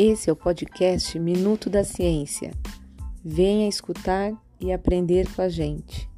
Esse é o podcast Minuto da Ciência. Venha escutar e aprender com a gente.